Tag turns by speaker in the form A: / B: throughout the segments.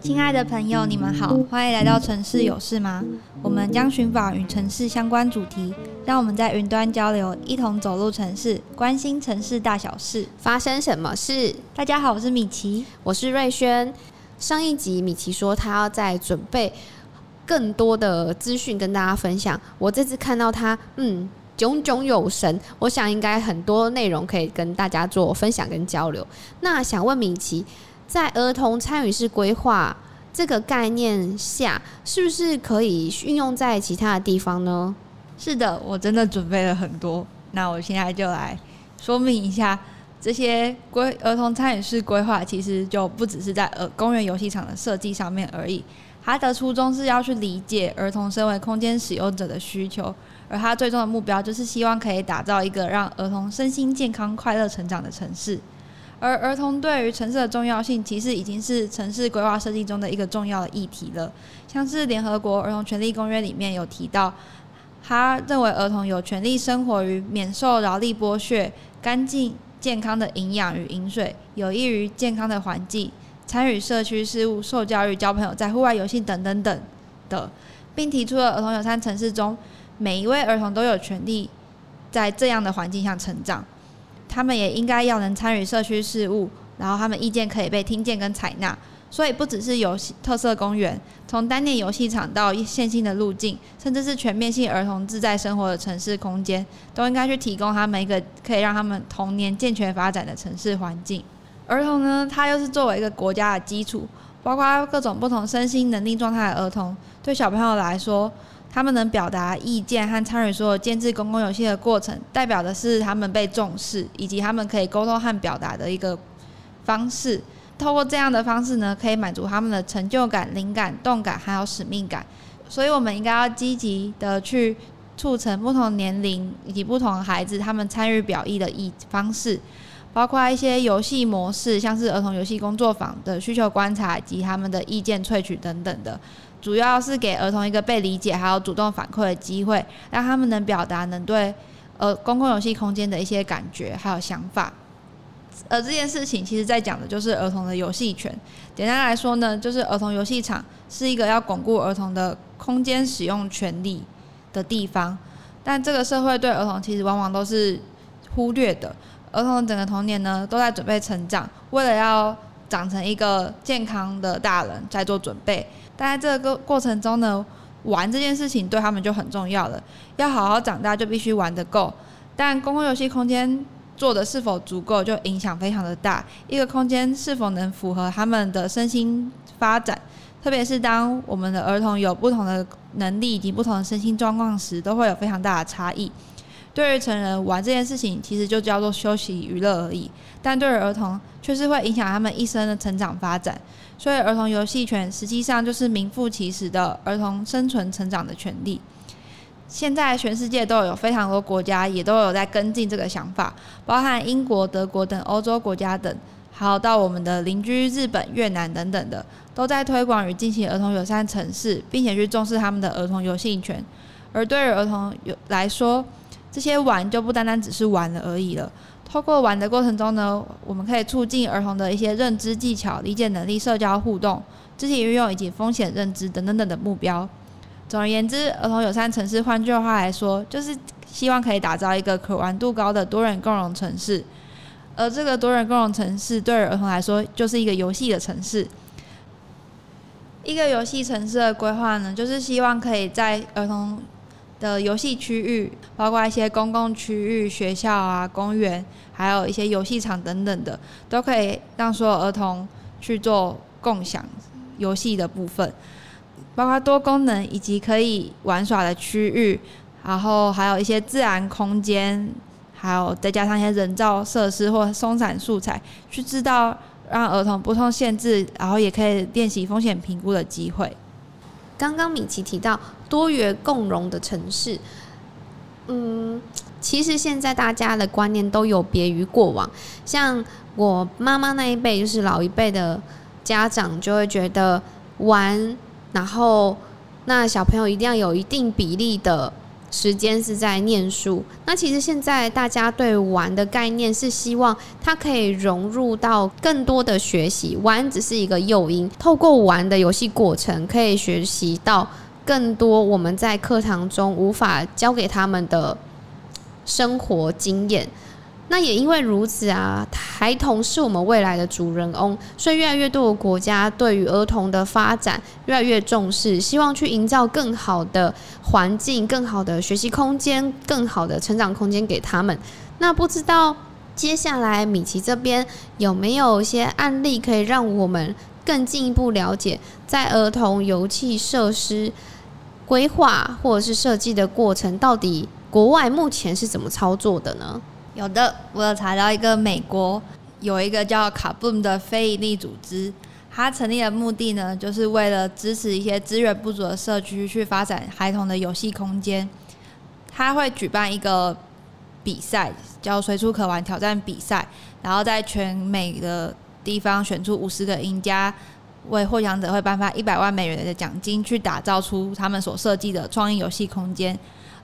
A: 亲爱的朋友，你们好，欢迎来到城市有事吗？我们将寻访与城市相关主题，让我们在云端交流，一同走入城市，关心城市大小事，
B: 发生什么事？
A: 大家好，我是米奇，
B: 我是瑞轩。上一集米奇说他要在准备更多的资讯跟大家分享，我这次看到他，嗯。炯炯有神，我想应该很多内容可以跟大家做分享跟交流。那想问米奇，在儿童参与式规划这个概念下，是不是可以运用在其他的地方呢？
A: 是的，我真的准备了很多。那我现在就来说明一下，这些规儿童参与式规划其实就不只是在呃公园游戏场的设计上面而已。它的初衷是要去理解儿童身为空间使用者的需求。而他最终的目标就是希望可以打造一个让儿童身心健康、快乐成长的城市。而儿童对于城市的重要性，其实已经是城市规划设计中的一个重要的议题了。像是联合国儿童权利公约里面有提到，他认为儿童有权利生活于免受劳力剥削、干净健康的营养与饮水、有益于健康的环境、参与社区事务、受教育、交朋友、在户外游戏等等等的，并提出了儿童友善城市中。每一位儿童都有权利在这样的环境下成长，他们也应该要能参与社区事务，然后他们意见可以被听见跟采纳。所以不只是游戏特色公园，从单点游戏场到线性的路径，甚至是全面性儿童自在生活的城市空间，都应该去提供他们一个可以让他们童年健全发展的城市环境。儿童呢，他又是作为一个国家的基础，包括各种不同身心能力状态的儿童，对小朋友来说。他们能表达意见和参与所有建制公共游戏的过程，代表的是他们被重视，以及他们可以沟通和表达的一个方式。透过这样的方式呢，可以满足他们的成就感、灵感、动感，还有使命感。所以，我们应该要积极的去促成不同年龄以及不同孩子他们参与表意的意方式，包括一些游戏模式，像是儿童游戏工作坊的需求观察以及他们的意见萃取等等的。主要是给儿童一个被理解，还有主动反馈的机会，让他们能表达，能对呃公共游戏空间的一些感觉还有想法。而这件事情其实在讲的就是儿童的游戏权。简单来说呢，就是儿童游戏场是一个要巩固儿童的空间使用权利的地方。但这个社会对儿童其实往往都是忽略的。儿童整个童年呢，都在准备成长，为了要长成一个健康的大人，在做准备。但在这个过程中呢，玩这件事情对他们就很重要了。要好好长大，就必须玩得够。但公共游戏空间做的是否足够，就影响非常的大。一个空间是否能符合他们的身心发展，特别是当我们的儿童有不同的能力以及不同的身心状况时，都会有非常大的差异。对于成人玩这件事情，其实就叫做休息娱乐而已。但对于儿童，却是会影响他们一生的成长发展。所以，儿童游戏权实际上就是名副其实的儿童生存成长的权利。现在全世界都有非常多国家也都有在跟进这个想法，包含英国、德国等欧洲国家等，还有到我们的邻居日本、越南等等的，都在推广与进行儿童友善城市，并且去重视他们的儿童游戏权。而对于儿童有来说，这些玩就不单单只是玩了而已了。透过玩的过程中呢，我们可以促进儿童的一些认知技巧、理解能力、社交互动、肢体运用以及风险认知等等等的目标。总而言之，儿童友善城市，换句话来说，就是希望可以打造一个可玩度高的多人共融城市。而这个多人共融城市，对儿童来说，就是一个游戏的城市。一个游戏城市的规划呢，就是希望可以在儿童的游戏区域，包括一些公共区域、学校啊、公园，还有一些游戏场等等的，都可以让所有儿童去做共享游戏的部分，包括多功能以及可以玩耍的区域，然后还有一些自然空间，还有再加上一些人造设施或松散素材，去制造让儿童不受限制，然后也可以练习风险评估的机会。
B: 刚刚米奇提到多元共融的城市，嗯，其实现在大家的观念都有别于过往。像我妈妈那一辈，就是老一辈的家长，就会觉得玩，然后那小朋友一定要有一定比例的时间是在念书。那其实现在大家对玩的概念是希望它可以融入到更多的学习，玩只是一个诱因，透过玩的游戏过程可以学习到更多我们在课堂中无法教给他们的生活经验。那也因为如此啊，孩童是我们未来的主人翁，所以越来越多的国家对于儿童的发展越来越重视，希望去营造更好的环境、更好的学习空间、更好的成长空间给他们。那不知道接下来米奇这边有没有一些案例可以让我们更进一步了解，在儿童游戏设施规划或者是设计的过程，到底国外目前是怎么操作的呢？
A: 有的，我有查到一个美国有一个叫卡布姆的非营利组织，它成立的目的呢，就是为了支持一些资源不足的社区去发展孩童的游戏空间。它会举办一个比赛，叫“随处可玩挑战比赛”，然后在全美的地方选出五十个赢家，为获奖者会颁发一百万美元的奖金，去打造出他们所设计的创意游戏空间。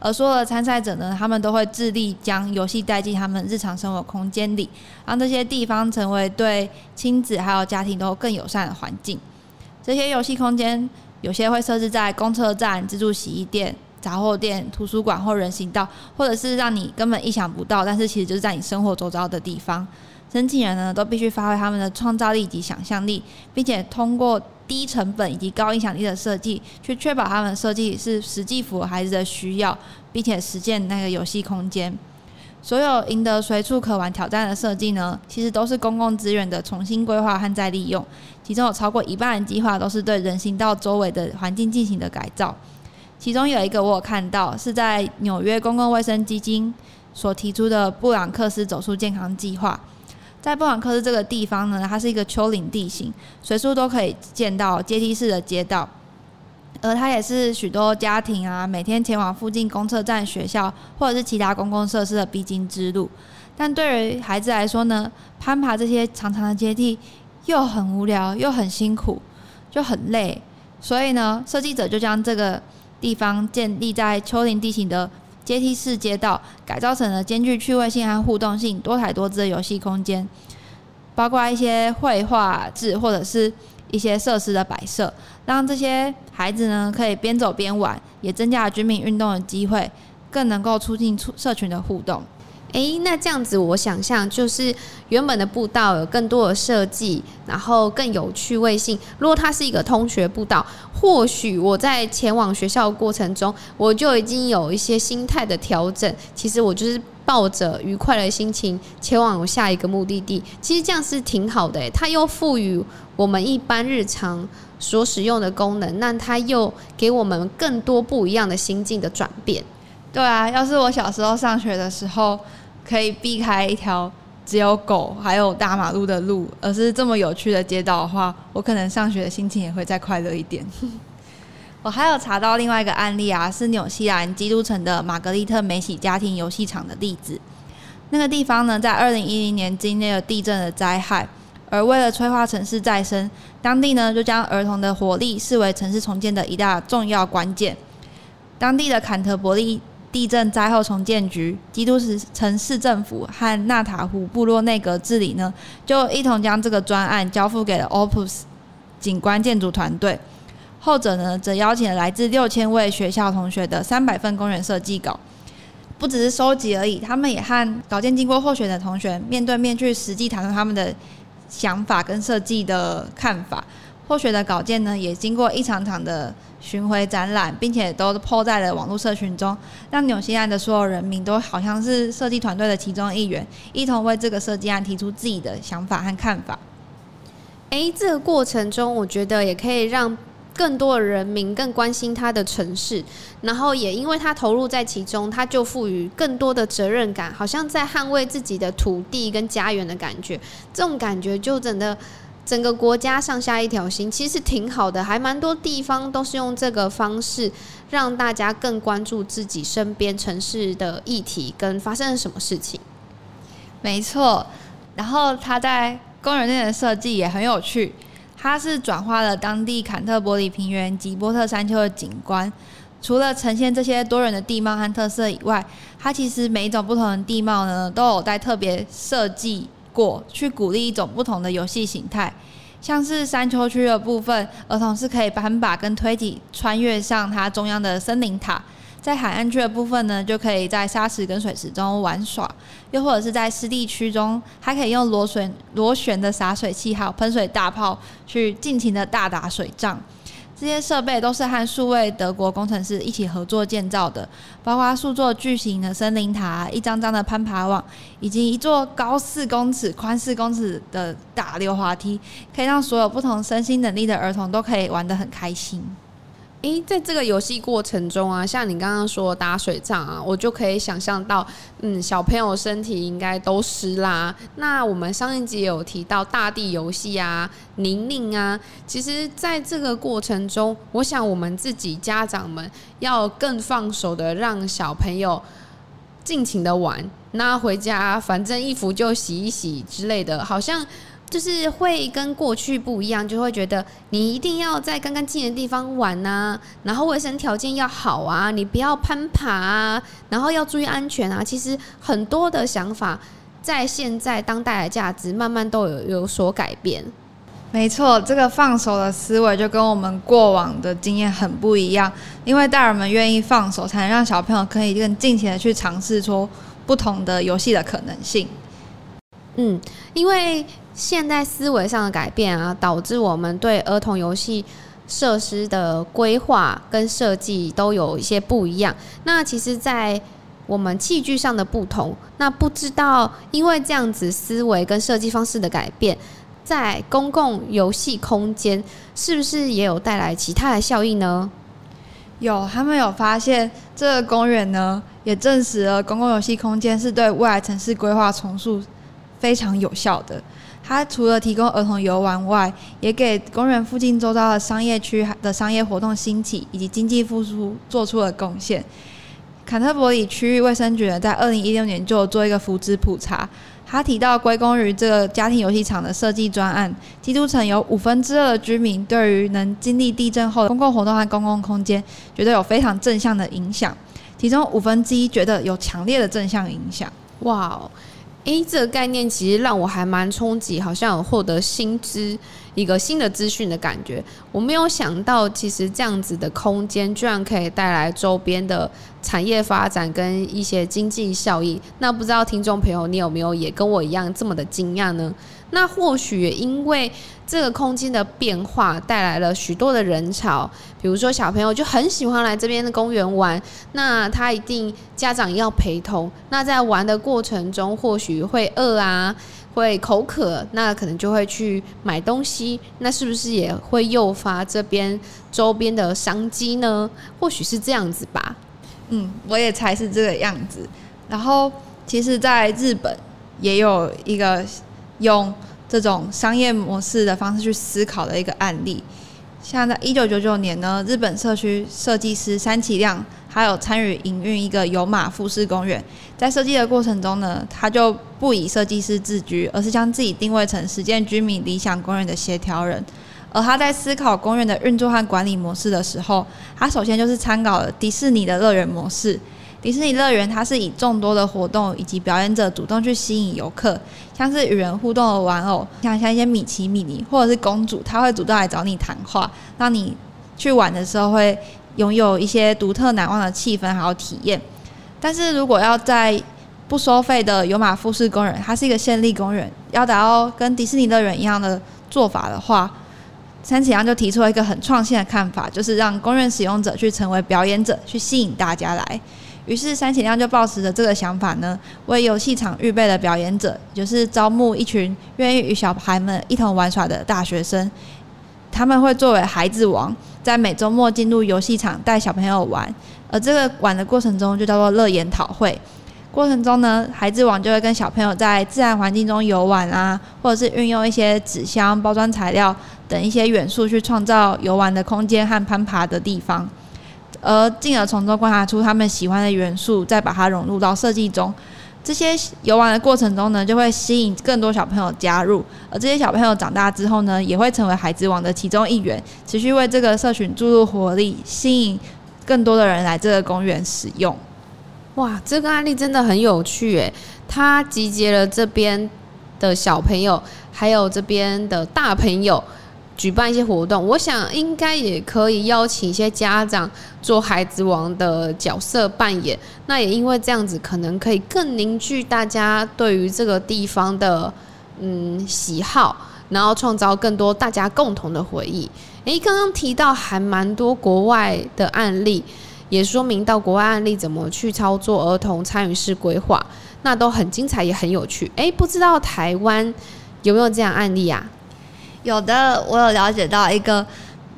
A: 而所有的参赛者呢，他们都会致力将游戏带进他们日常生活空间里，让这些地方成为对亲子还有家庭都更友善的环境。这些游戏空间有些会设置在公车站、自助洗衣店、杂货店、图书馆或人行道，或者是让你根本意想不到，但是其实就是在你生活周遭的地方。申请人呢，都必须发挥他们的创造力及想象力，并且通过低成本以及高影响力的设计，去确保他们设计是实际符合孩子的需要，并且实现那个游戏空间。所有赢得随处可玩挑战的设计呢，其实都是公共资源的重新规划和再利用，其中有超过一半的计划都是对人行道周围的环境进行的改造。其中有一个我有看到是在纽约公共卫生基金所提出的布朗克斯走出健康计划。在布朗克斯这个地方呢，它是一个丘陵地形，随处都可以见到阶梯式的街道，而它也是许多家庭啊每天前往附近公车站、学校或者是其他公共设施的必经之路。但对于孩子来说呢，攀爬这些长长的阶梯又很无聊，又很辛苦，就很累。所以呢，设计者就将这个地方建立在丘陵地形的。阶梯式街道改造成了兼具趣味性和互动性、多彩多姿的游戏空间，包括一些绘画字或者是一些设施的摆设，让这些孩子呢可以边走边玩，也增加了居民运动的机会，更能够促进出社群的互动。
B: 诶，那这样子，我想象就是原本的步道有更多的设计，然后更有趣味性。如果它是一个通学步道，或许我在前往学校的过程中，我就已经有一些心态的调整。其实我就是抱着愉快的心情前往下一个目的地。其实这样是挺好的，它又赋予我们一般日常所使用的功能，那它又给我们更多不一样的心境的转变。
A: 对啊，要是我小时候上学的时候。可以避开一条只有狗还有大马路的路，而是这么有趣的街道的话，我可能上学的心情也会再快乐一点。我还有查到另外一个案例啊，是纽西兰基督城的玛格丽特梅喜家庭游戏场的例子。那个地方呢，在二零一零年经历了地震的灾害，而为了催化城市再生，当地呢就将儿童的活力视为城市重建的一大重要关键。当地的坎特伯利。地震灾后重建局、基督城市政府和纳塔湖部落内阁治理呢，就一同将这个专案交付给了 Opus 景观建筑团队。后者呢，则邀请了来自六千位学校同学的三百份公园设计稿，不只是收集而已，他们也和稿件经过候选的同学面对面去实际谈论他们的想法跟设计的看法。候选的稿件呢，也经过一场场的巡回展览，并且都 po 在了网络社群中，让纽西兰的所有人民都好像是设计团队的其中一员，一同为这个设计案提出自己的想法和看法。
B: 诶，这个过程中，我觉得也可以让更多的人民更关心他的城市，然后也因为他投入在其中，他就赋予更多的责任感，好像在捍卫自己的土地跟家园的感觉。这种感觉就真的。整个国家上下一条心，其实挺好的，还蛮多地方都是用这个方式让大家更关注自己身边城市的议题跟发生了什么事情。
A: 没错，然后他在公园内的设计也很有趣，它是转化了当地坎特伯里平原及波特山丘的景观，除了呈现这些多元的地貌和特色以外，它其实每一种不同的地貌呢，都有在特别设计过，去鼓励一种不同的游戏形态。像是山丘区的部分，儿童是可以攀爬跟推挤穿越上它中央的森林塔；在海岸区的部分呢，就可以在沙池跟水池中玩耍；又或者是在湿地区中，还可以用螺旋螺旋的洒水器还有喷水大炮去尽情的大打水仗。这些设备都是和数位德国工程师一起合作建造的，包括数座巨型的森林塔、一张张的攀爬网，以及一座高四公尺、宽四公尺的大溜滑梯，可以让所有不同身心能力的儿童都可以玩得很开心。
B: 诶，在这个游戏过程中啊，像你刚刚说打水仗啊，我就可以想象到，嗯，小朋友身体应该都湿啦。那我们上一集有提到大地游戏啊、泥泞啊，其实在这个过程中，我想我们自己家长们要更放手的让小朋友尽情的玩。那回家反正衣服就洗一洗之类的，好像。就是会跟过去不一样，就会觉得你一定要在干干净净的地方玩呐、啊，然后卫生条件要好啊，你不要攀爬啊，然后要注意安全啊。其实很多的想法在现在当代的价值慢慢都有有所改变。
A: 没错，这个放手的思维就跟我们过往的经验很不一样，因为大人们愿意放手，才能让小朋友可以更尽情的去尝试出不同的游戏的可能性。
B: 嗯，因为。现在思维上的改变啊，导致我们对儿童游戏设施的规划跟设计都有一些不一样。那其实，在我们器具上的不同，那不知道因为这样子思维跟设计方式的改变，在公共游戏空间是不是也有带来其他的效应呢？
A: 有，他们有发现这个公园呢，也证实了公共游戏空间是对未来城市规划重塑非常有效的。它除了提供儿童游玩外，也给公园附近周遭的商业区的商业活动兴起以及经济复苏做出了贡献。坎特伯里区域卫生局呢，在二零一六年就做一个福祉普查，他提到归功于这个家庭游戏场的设计专案，基督城有五分之二的居民对于能经历地震后的公共活动和公共空间，觉得有非常正向的影响，其中五分之一觉得有强烈的正向影响。
B: 哇哦！诶，这个概念其实让我还蛮冲击，好像有获得新知，一个新的资讯的感觉。我没有想到，其实这样子的空间居然可以带来周边的产业发展跟一些经济效益。那不知道听众朋友，你有没有也跟我一样这么的惊讶呢？那或许因为这个空间的变化带来了许多的人潮，比如说小朋友就很喜欢来这边的公园玩，那他一定家长要陪同。那在玩的过程中，或许会饿啊，会口渴，那可能就会去买东西。那是不是也会诱发这边周边的商机呢？或许是这样子吧。
A: 嗯，我也猜是这个样子。然后，其实在日本也有一个。用这种商业模式的方式去思考的一个案例，像在一九九九年呢，日本社区设计师山崎亮还有参与营运一个有马富士公园，在设计的过程中呢，他就不以设计师自居，而是将自己定位成实践居民理想公园的协调人。而他在思考公园的运作和管理模式的时候，他首先就是参考了迪士尼的乐园模式。迪士尼乐园，它是以众多的活动以及表演者主动去吸引游客，像是与人互动的玩偶，像像一些米奇、米妮或者是公主，他会主动来找你谈话，让你去玩的时候会拥有一些独特难忘的气氛还有体验。但是如果要在不收费的有马富士公园，它是一个县立公园，要达到跟迪士尼乐园一样的做法的话，三崎亮就提出了一个很创新的看法，就是让公园使用者去成为表演者，去吸引大家来。于是三崎亮就抱持着这个想法呢，为游戏场预备了表演者，就是招募一群愿意与小孩们一同玩耍的大学生。他们会作为孩子王，在每周末进入游戏场带小朋友玩，而这个玩的过程中就叫做乐研讨会。过程中呢，孩子王就会跟小朋友在自然环境中游玩啊，或者是运用一些纸箱、包装材料等一些元素去创造游玩的空间和攀爬的地方。而进而从中观察出他们喜欢的元素，再把它融入到设计中。这些游玩的过程中呢，就会吸引更多小朋友加入。而这些小朋友长大之后呢，也会成为孩子王的其中一员，持续为这个社群注入活力，吸引更多的人来这个公园使用。
B: 哇，这个案例真的很有趣诶！它集结了这边的小朋友，还有这边的大朋友，举办一些活动。我想应该也可以邀请一些家长做孩子王的角色扮演。那也因为这样子，可能可以更凝聚大家对于这个地方的嗯喜好，然后创造更多大家共同的回忆。诶，刚刚提到还蛮多国外的案例。也说明到国外案例怎么去操作儿童参与式规划，那都很精彩也很有趣。诶，不知道台湾有没有这样案例啊？
A: 有的，我有了解到一个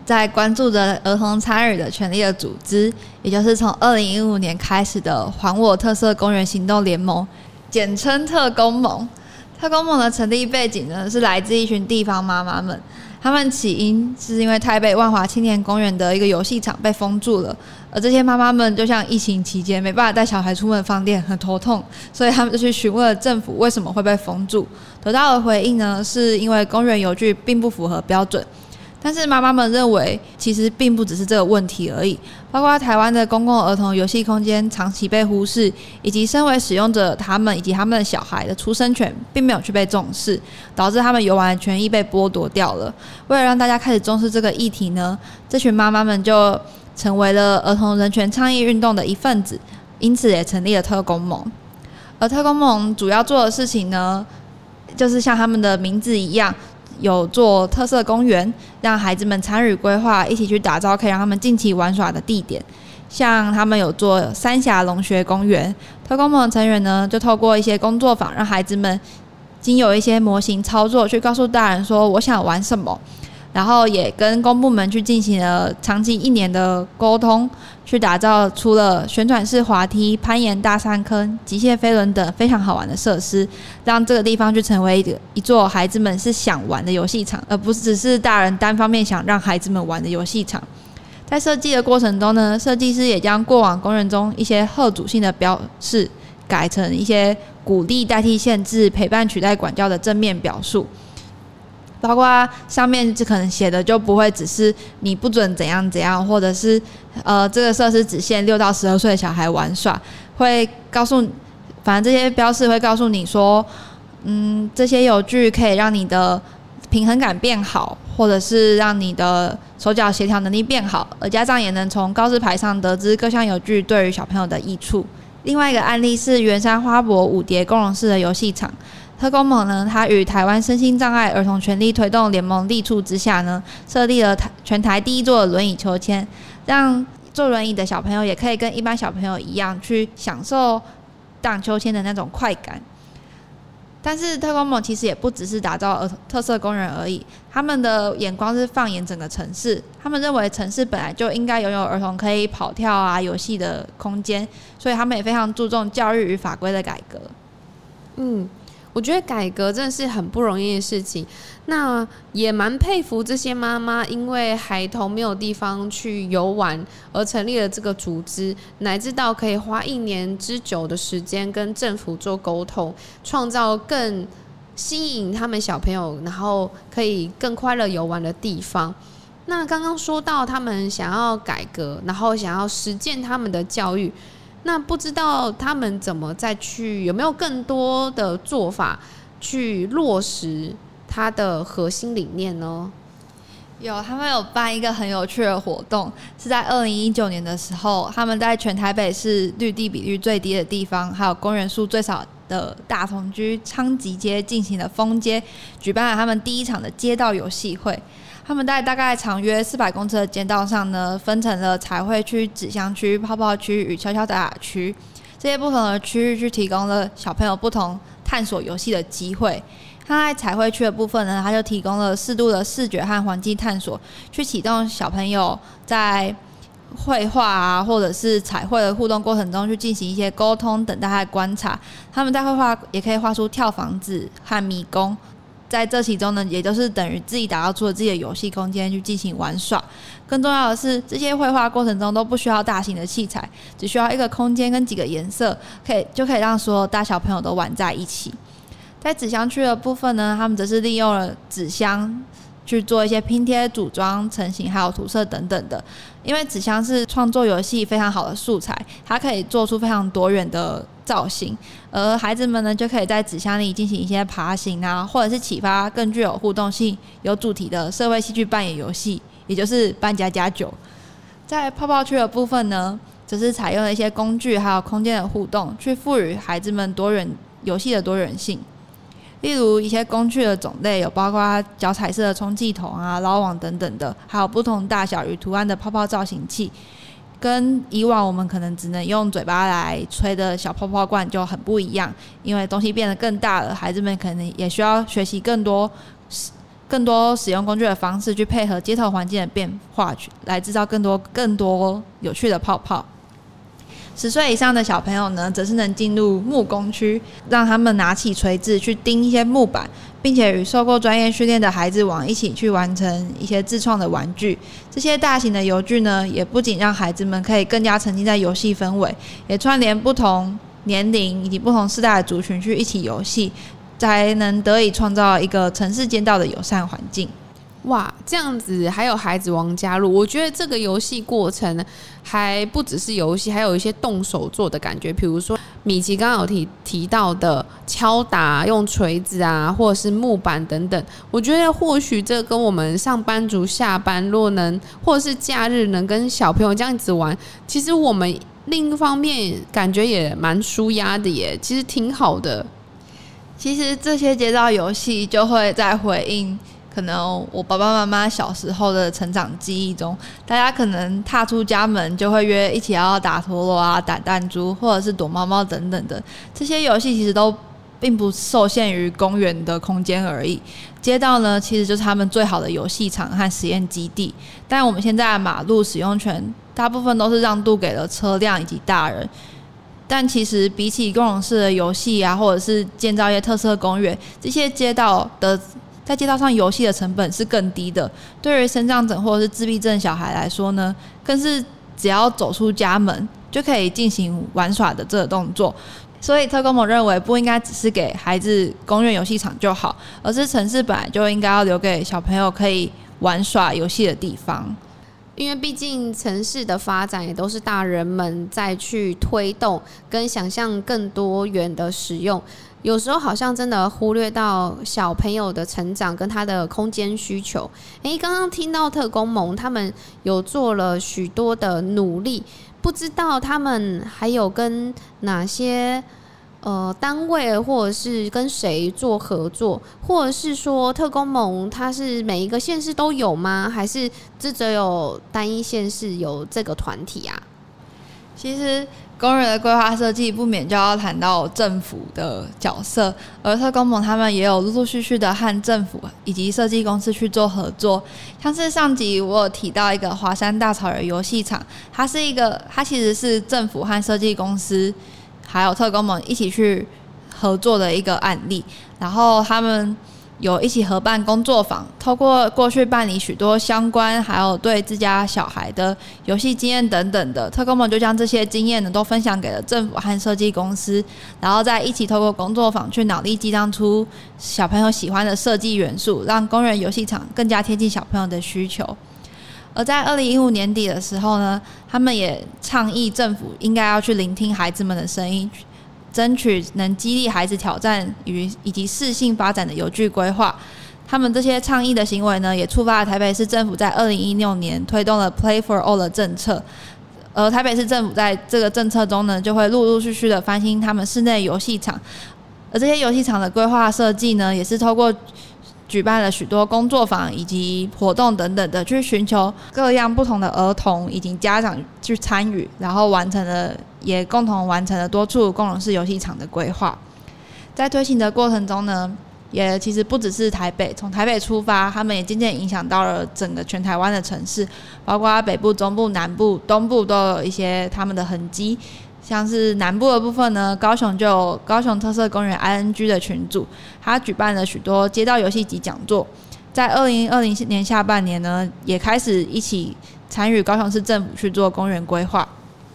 A: 在关注着儿童参与的权利的组织，也就是从二零一五年开始的“还我特色公园行动联盟”，简称特工盟。特工盟的成立背景呢，是来自一群地方妈妈们。他们起因是因为台北万华青年公园的一个游戏场被封住了，而这些妈妈们就像疫情期间没办法带小孩出门放电，很头痛，所以他们就去询问了政府为什么会被封住。得到的回应呢，是因为公园游具并不符合标准。但是妈妈们认为，其实并不只是这个问题而已，包括台湾的公共儿童游戏空间长期被忽视，以及身为使用者他们以及他们的小孩的出生权并没有去被重视，导致他们游玩的权益被剥夺掉了。为了让大家开始重视这个议题呢，这群妈妈们就成为了儿童人权倡议运动的一份子，因此也成立了特工盟。而特工盟主要做的事情呢，就是像他们的名字一样。有做特色公园，让孩子们参与规划，一起去打造可以让他们尽情玩耍的地点。像他们有做三峡龙穴公园，特工盟成员呢，就透过一些工作坊，让孩子们经有一些模型操作，去告诉大人说我想玩什么。然后也跟公部门去进行了长期一年的沟通，去打造出了旋转式滑梯、攀岩大山坑、极限飞轮等非常好玩的设施，让这个地方去成为一一座孩子们是想玩的游戏场，而不是只是大人单方面想让孩子们玩的游戏场。在设计的过程中呢，设计师也将过往公园中一些贺主性的标示，改成一些鼓励代替限制、陪伴取代管教的正面表述。包括上面就可能写的就不会只是你不准怎样怎样，或者是呃这个设施只限六到十二岁的小孩玩耍，会告诉，反正这些标示会告诉你说，嗯，这些游具可以让你的平衡感变好，或者是让你的手脚协调能力变好，而家长也能从告示牌上得知各项游具对于小朋友的益处。另外一个案例是圆山花博舞蝶共融式的游戏场。特工盟呢，它与台湾身心障碍儿童权利推动联盟力促之下呢，设立了台全台第一座轮椅秋千，让坐轮椅的小朋友也可以跟一般小朋友一样去享受荡秋千的那种快感。但是特工盟其实也不只是打造儿童特色公园而已，他们的眼光是放眼整个城市，他们认为城市本来就应该拥有儿童可以跑跳啊、游戏的空间，所以他们也非常注重教育与法规的改革。
B: 嗯。我觉得改革真的是很不容易的事情，那也蛮佩服这些妈妈，因为孩童没有地方去游玩而成立了这个组织，乃至到可以花一年之久的时间跟政府做沟通，创造更吸引他们小朋友，然后可以更快乐游玩的地方。那刚刚说到他们想要改革，然后想要实践他们的教育。那不知道他们怎么再去，有没有更多的做法去落实他的核心理念呢？
A: 有，他们有办一个很有趣的活动，是在二零一九年的时候，他们在全台北市绿地比率最低的地方，还有公园数最少的大同区昌吉街进行了封街，举办了他们第一场的街道游戏会。他们在大概长约四百公尺的街道上呢，分成了彩绘区、纸箱区、泡泡区与敲敲打打区这些不同的区域，去提供了小朋友不同探索游戏的机会。他在彩绘区的部分呢，他就提供了适度的视觉和环境探索，去启动小朋友在绘画啊，或者是彩绘的互动过程中去进行一些沟通、等待和观察。他们在绘画也可以画出跳房子和迷宫。在这其中呢，也就是等于自己打造出了自己的游戏空间去进行玩耍。更重要的是，这些绘画过程中都不需要大型的器材，只需要一个空间跟几个颜色，可以就可以让所有大小朋友都玩在一起。在纸箱区的部分呢，他们则是利用了纸箱去做一些拼贴、组装、成型，还有涂色等等的。因为纸箱是创作游戏非常好的素材，它可以做出非常多元的造型，而孩子们呢就可以在纸箱里进行一些爬行啊，或者是启发更具有互动性、有主题的社会戏剧扮演游戏，也就是扮家家酒。在泡泡区的部分呢，则是采用了一些工具还有空间的互动，去赋予孩子们多元游戏的多元性。例如一些工具的种类有包括脚踩式的充气筒啊、捞网等等的，还有不同大小与图案的泡泡造型器，跟以往我们可能只能用嘴巴来吹的小泡泡罐就很不一样。因为东西变得更大了，孩子们可能也需要学习更多、更多使用工具的方式，去配合街头环境的变化，去来制造更多、更多有趣的泡泡。十岁以上的小朋友呢，则是能进入木工区，让他们拿起锤子去钉一些木板，并且与受过专业训练的孩子王一起去完成一些自创的玩具。这些大型的游具呢，也不仅让孩子们可以更加沉浸在游戏氛围，也串联不同年龄以及不同世代的族群去一起游戏，才能得以创造一个城市间道的友善环境。
B: 哇，这样子还有孩子王加入，我觉得这个游戏过程还不只是游戏，还有一些动手做的感觉。比如说米奇刚刚有提提到的敲打用锤子啊，或者是木板等等。我觉得或许这跟我们上班族下班若能，或者是假日能跟小朋友这样子玩，其实我们另一方面感觉也蛮舒压的耶，其实挺好的。
A: 其实这些街道游戏就会在回应。可能我爸爸妈妈小时候的成长记忆中，大家可能踏出家门就会约一起要打陀螺啊、打弹珠，或者是躲猫猫等等的。这些游戏其实都并不受限于公园的空间而已。街道呢，其实就是他们最好的游戏场和实验基地。但我们现在的马路使用权大部分都是让渡给了车辆以及大人。但其实比起共融式的游戏啊，或者是建造一些特色公园，这些街道的。在街道上游戏的成本是更低的，对于身障者或者是自闭症小孩来说呢，更是只要走出家门就可以进行玩耍的这个动作。所以特公盟认为，不应该只是给孩子公园游戏场就好，而是城市本来就应该要留给小朋友可以玩耍游戏的地方。
B: 因为毕竟城市的发展也都是大人们在去推动跟想象更多元的使用。有时候好像真的忽略到小朋友的成长跟他的空间需求。诶，刚刚听到特工盟他们有做了许多的努力，不知道他们还有跟哪些呃单位或者是跟谁做合作，或者是说特工盟它是每一个县市都有吗？还是只只有单一县市有这个团体啊？
A: 其实。公园的规划设计不免就要谈到政府的角色，而特工盟他们也有陆陆续续的和政府以及设计公司去做合作。像是上集我有提到一个华山大草原游戏场，它是一个，它其实是政府和设计公司还有特工盟一起去合作的一个案例，然后他们。有一起合办工作坊，透过过去办理许多相关，还有对自家小孩的游戏经验等等的，特工们就将这些经验呢都分享给了政府和设计公司，然后再一起透过工作坊去脑力激荡出小朋友喜欢的设计元素，让工人游戏场更加贴近小朋友的需求。而在二零一五年底的时候呢，他们也倡议政府应该要去聆听孩子们的声音。争取能激励孩子挑战与以及适性发展的游具规划，他们这些倡议的行为呢，也触发了台北市政府在二零一六年推动了 Play for All 的政策。而台北市政府在这个政策中呢，就会陆陆续续的翻新他们室内游戏场，而这些游戏场的规划设计呢，也是透过。举办了许多工作坊以及活动等等的，去寻求各样不同的儿童以及家长去参与，然后完成了也共同完成了多处共融式游戏场的规划。在推行的过程中呢，也其实不只是台北，从台北出发，他们也渐渐影响到了整个全台湾的城市，包括北部、中部、南部、东部都有一些他们的痕迹。像是南部的部分呢，高雄就有高雄特色公园 ING 的群组，他举办了许多街道游戏及讲座。在二零二零年下半年呢，也开始一起参与高雄市政府去做公园规划。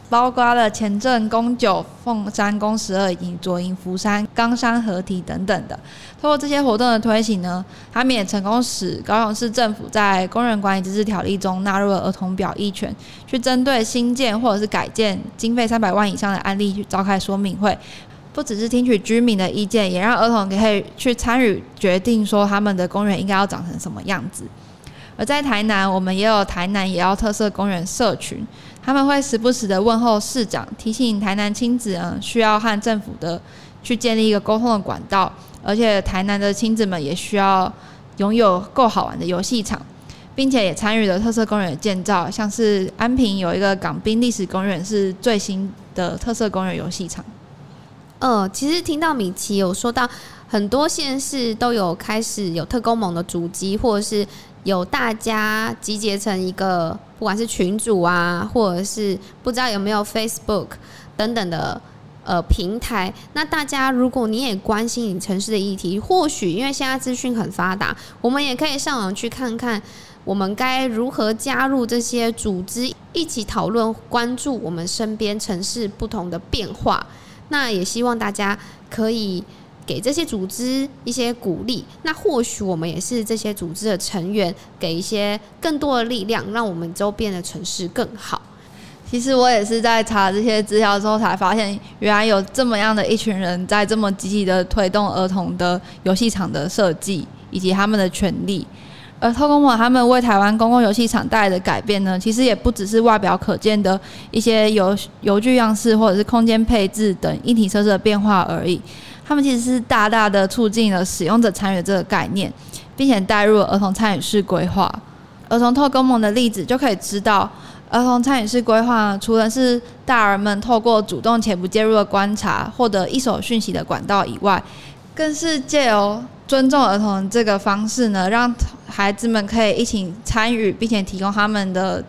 A: 包括了前镇、公九、凤山、公十二以及左营、福山、冈山合体等等的。通过这些活动的推行呢，他们也成功使高雄市政府在工人管理自治条例中纳入了儿童表意权，去针对新建或者是改建经费三百万以上的案例去召开说明会。不只是听取居民的意见，也让儿童可以去参与决定，说他们的公园应该要长成什么样子。而在台南，我们也有台南也要特色公园社群。他们会时不时的问候市长，提醒台南亲子嗯需要和政府的去建立一个沟通的管道，而且台南的亲子们也需要拥有够好玩的游戏场，并且也参与了特色公园的建造，像是安平有一个港滨历史公园是最新的特色公园游戏场。
B: 呃，其实听到米奇有说到很多县市都有开始有特工盟的足迹，或者是。有大家集结成一个，不管是群组啊，或者是不知道有没有 Facebook 等等的呃平台。那大家如果你也关心你城市的议题，或许因为现在资讯很发达，我们也可以上网去看看，我们该如何加入这些组织，一起讨论关注我们身边城市不同的变化。那也希望大家可以。给这些组织一些鼓励，那或许我们也是这些组织的成员，给一些更多的力量，让我们周边的城市更好。
A: 其实我也是在查这些资料之后，才发现原来有这么样的一群人在这么积极的推动儿童的游戏场的设计以及他们的权利。而特公盟他们为台湾公共游戏场带来的改变呢，其实也不只是外表可见的一些游游具样式或者是空间配置等硬体设施的变化而已。他们其实是大大的促进了使用者参与这个概念，并且带入儿童参与式规划。儿童特公盟的例子就可以知道，儿童参与式规划除了是大人们透过主动且不介入的观察，获得一手讯息的管道以外，更是借由尊重儿童这个方式呢，让孩子们可以一起参与，并且提供他们的。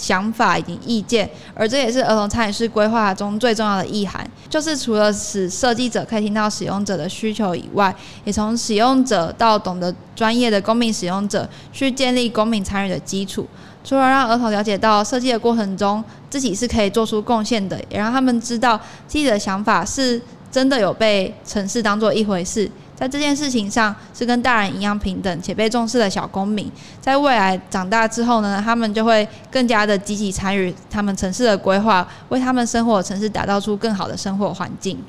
A: 想法以及意见，而这也是儿童参与式规划中最重要的意涵，就是除了使设计者可以听到使用者的需求以外，也从使用者到懂得专业的公民使用者去建立公民参与的基础。除了让儿童了解到设计的过程中自己是可以做出贡献的，也让他们知道自己的想法是真的有被城市当做一回事。在这件事情上是跟大人一样平等且被重视的小公民，在未来长大之后呢，他们就会更加的积极参与他们城市的规划，为他们生活的城市打造出更好的生活环境。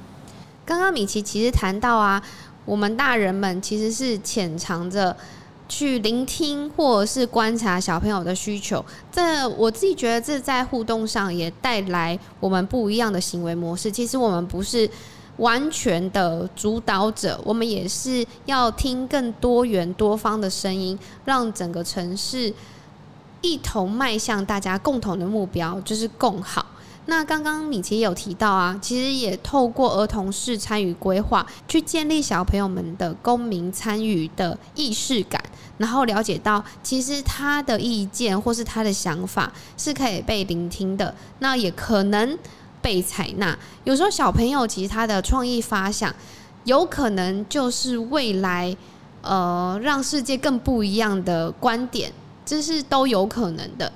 B: 刚刚米奇其实谈到啊，我们大人们其实是潜藏着去聆听或者是观察小朋友的需求，这我自己觉得这在互动上也带来我们不一样的行为模式。其实我们不是。完全的主导者，我们也是要听更多元多方的声音，让整个城市一同迈向大家共同的目标，就是共好。那刚刚米奇有提到啊，其实也透过儿童式参与规划，去建立小朋友们的公民参与的意识感，然后了解到其实他的意见或是他的想法是可以被聆听的，那也可能。被采纳，有时候小朋友其实他的创意发想，有可能就是未来，呃，让世界更不一样的观点，这是都有可能的。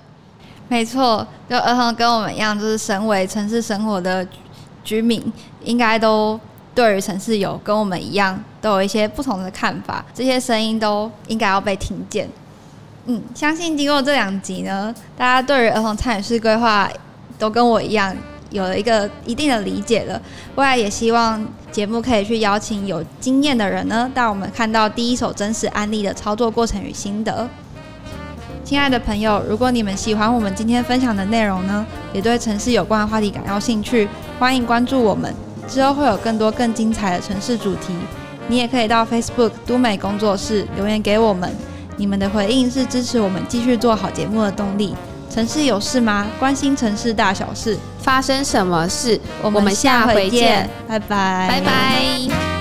A: 没错，就儿童跟我们一样，就是身为城市生活的居民，应该都对于城市有跟我们一样，都有一些不同的看法。这些声音都应该要被听见。嗯，相信经过这两集呢，大家对于儿童参与式规划都跟我一样。有了一个一定的理解了，未来也希望节目可以去邀请有经验的人呢，带我们看到第一手真实案例的操作过程与心得。亲爱的朋友，如果你们喜欢我们今天分享的内容呢，也对城市有关的话题感到兴趣，欢迎关注我们，之后会有更多更精彩的城市主题。你也可以到 Facebook 都美工作室留言给我们，你们的回应是支持我们继续做好节目的动力。城市有事吗？关心城市大小事，
B: 发生什么事？
A: 我们下回见，拜拜，
B: 拜拜。